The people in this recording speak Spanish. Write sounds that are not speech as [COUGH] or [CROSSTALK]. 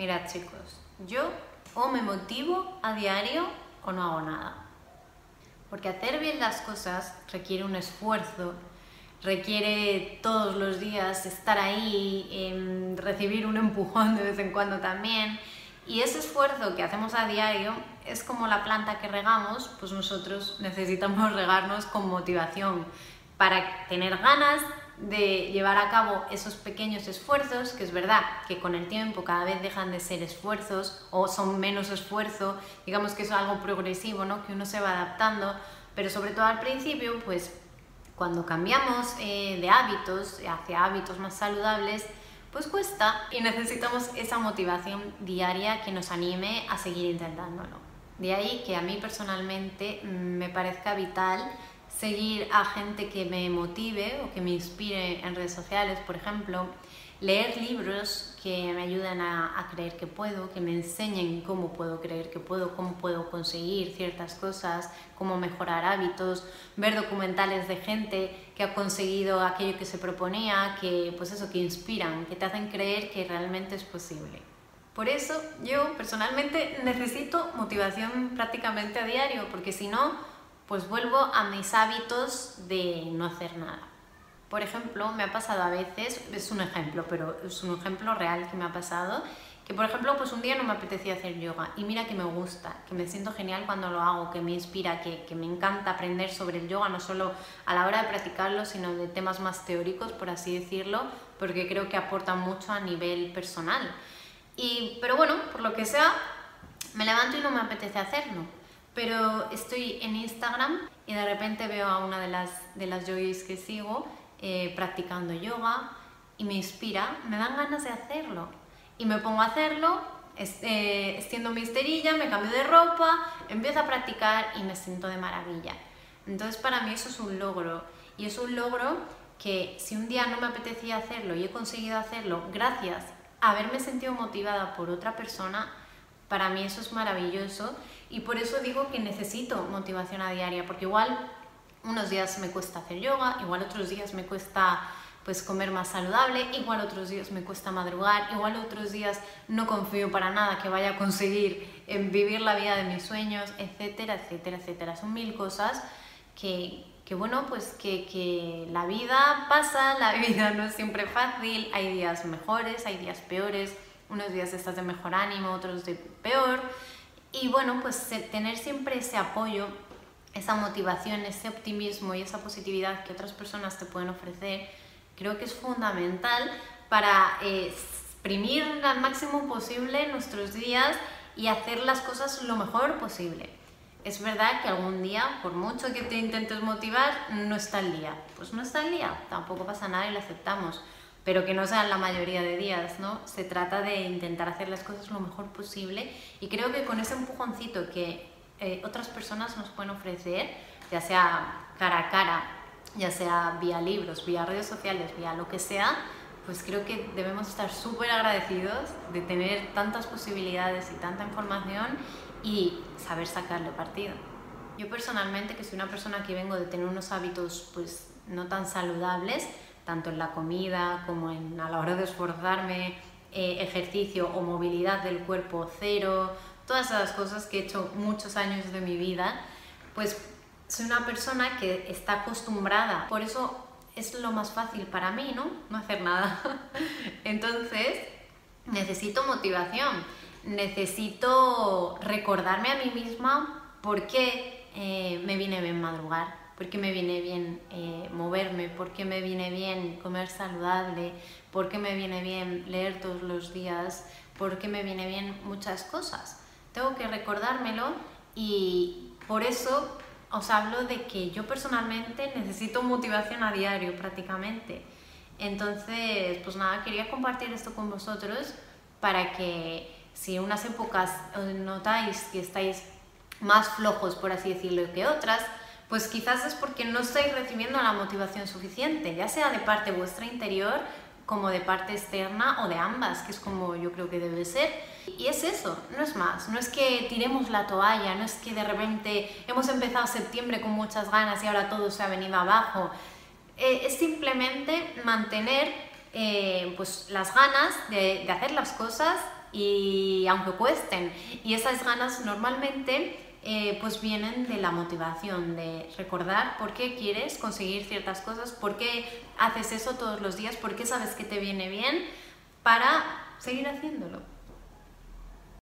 Mirad chicos, yo o me motivo a diario o no hago nada. Porque hacer bien las cosas requiere un esfuerzo, requiere todos los días estar ahí, em, recibir un empujón de vez en cuando también. Y ese esfuerzo que hacemos a diario es como la planta que regamos, pues nosotros necesitamos regarnos con motivación para tener ganas de llevar a cabo esos pequeños esfuerzos, que es verdad que con el tiempo cada vez dejan de ser esfuerzos o son menos esfuerzo, digamos que es algo progresivo, ¿no? que uno se va adaptando, pero sobre todo al principio, pues cuando cambiamos eh, de hábitos hacia hábitos más saludables, pues cuesta y necesitamos esa motivación diaria que nos anime a seguir intentándolo. De ahí que a mí personalmente mm, me parezca vital seguir a gente que me motive o que me inspire en redes sociales, por ejemplo, leer libros que me ayuden a, creer que puedo, que me enseñen cómo puedo creer que puedo, cómo puedo conseguir ciertas cosas, cómo mejorar hábitos, ver documentales de gente que ha conseguido aquello que se proponía, que pues eso, que inspiran, que te hacen creer que realmente es posible. Por eso yo personalmente necesito motivación prácticamente a diario, porque si no, pues vuelvo a mis hábitos de no hacer nada. Por ejemplo, me ha pasado a veces, es un ejemplo, pero es un ejemplo real que me ha pasado, que por ejemplo, pues un día no me apetecía hacer yoga y mira que me gusta, que me siento genial cuando lo hago, que me inspira, que, que me encanta aprender sobre el yoga, no solo a la hora de practicarlo, sino de temas más teóricos, por así decirlo, porque creo que aporta mucho a nivel personal. Y, pero bueno, por lo que sea, me levanto y no me apetece hacerlo. Pero estoy en Instagram y de repente veo a una de las, de las yogis que sigo eh, practicando yoga y me inspira, me dan ganas de hacerlo. Y me pongo a hacerlo, eh, extiendo mi esterilla, me cambio de ropa, empiezo a practicar y me siento de maravilla. Entonces para mí eso es un logro. Y es un logro que si un día no me apetecía hacerlo y he conseguido hacerlo gracias a haberme sentido motivada por otra persona, para mí eso es maravilloso y por eso digo que necesito motivación a diaria, porque igual unos días me cuesta hacer yoga, igual otros días me cuesta pues comer más saludable, igual otros días me cuesta madrugar, igual otros días no confío para nada que vaya a conseguir eh, vivir la vida de mis sueños, etcétera, etcétera, etcétera. Son mil cosas que, que bueno, pues que, que la vida pasa, la [LAUGHS] vida no es siempre fácil, hay días mejores, hay días peores, unos días estás de mejor ánimo, otros de peor. Y bueno, pues tener siempre ese apoyo esa motivación, ese optimismo y esa positividad que otras personas te pueden ofrecer, creo que es fundamental para eh, exprimir al máximo posible nuestros días y hacer las cosas lo mejor posible. Es verdad que algún día, por mucho que te intentes motivar, no está el día. Pues no está el día, tampoco pasa nada y lo aceptamos. Pero que no sean la mayoría de días, ¿no? Se trata de intentar hacer las cosas lo mejor posible y creo que con ese empujoncito que eh, otras personas nos pueden ofrecer, ya sea cara a cara, ya sea vía libros, vía redes sociales, vía lo que sea, pues creo que debemos estar súper agradecidos de tener tantas posibilidades y tanta información y saber sacarle partido. Yo personalmente, que soy una persona que vengo de tener unos hábitos pues no tan saludables, tanto en la comida como en, a la hora de esforzarme, eh, ejercicio o movilidad del cuerpo cero, todas esas cosas que he hecho muchos años de mi vida, pues soy una persona que está acostumbrada. Por eso es lo más fácil para mí, ¿no? No hacer nada. [LAUGHS] Entonces, necesito motivación, necesito recordarme a mí misma por qué eh, me viene bien madrugar, por qué me viene bien eh, moverme, por qué me viene bien comer saludable, por qué me viene bien leer todos los días, por qué me viene bien muchas cosas tengo que recordármelo y por eso os hablo de que yo personalmente necesito motivación a diario prácticamente. Entonces, pues nada, quería compartir esto con vosotros para que si en unas épocas notáis que estáis más flojos, por así decirlo, que otras, pues quizás es porque no estáis recibiendo la motivación suficiente, ya sea de parte vuestra interior como de parte externa o de ambas, que es como yo creo que debe ser. Y es eso, no es más, no es que tiremos la toalla, no es que de repente hemos empezado septiembre con muchas ganas y ahora todo se ha venido abajo. Eh, es simplemente mantener eh, pues, las ganas de, de hacer las cosas y aunque cuesten. Y esas ganas normalmente eh, pues vienen de la motivación, de recordar por qué quieres conseguir ciertas cosas, por qué haces eso todos los días, por qué sabes que te viene bien para seguir haciéndolo.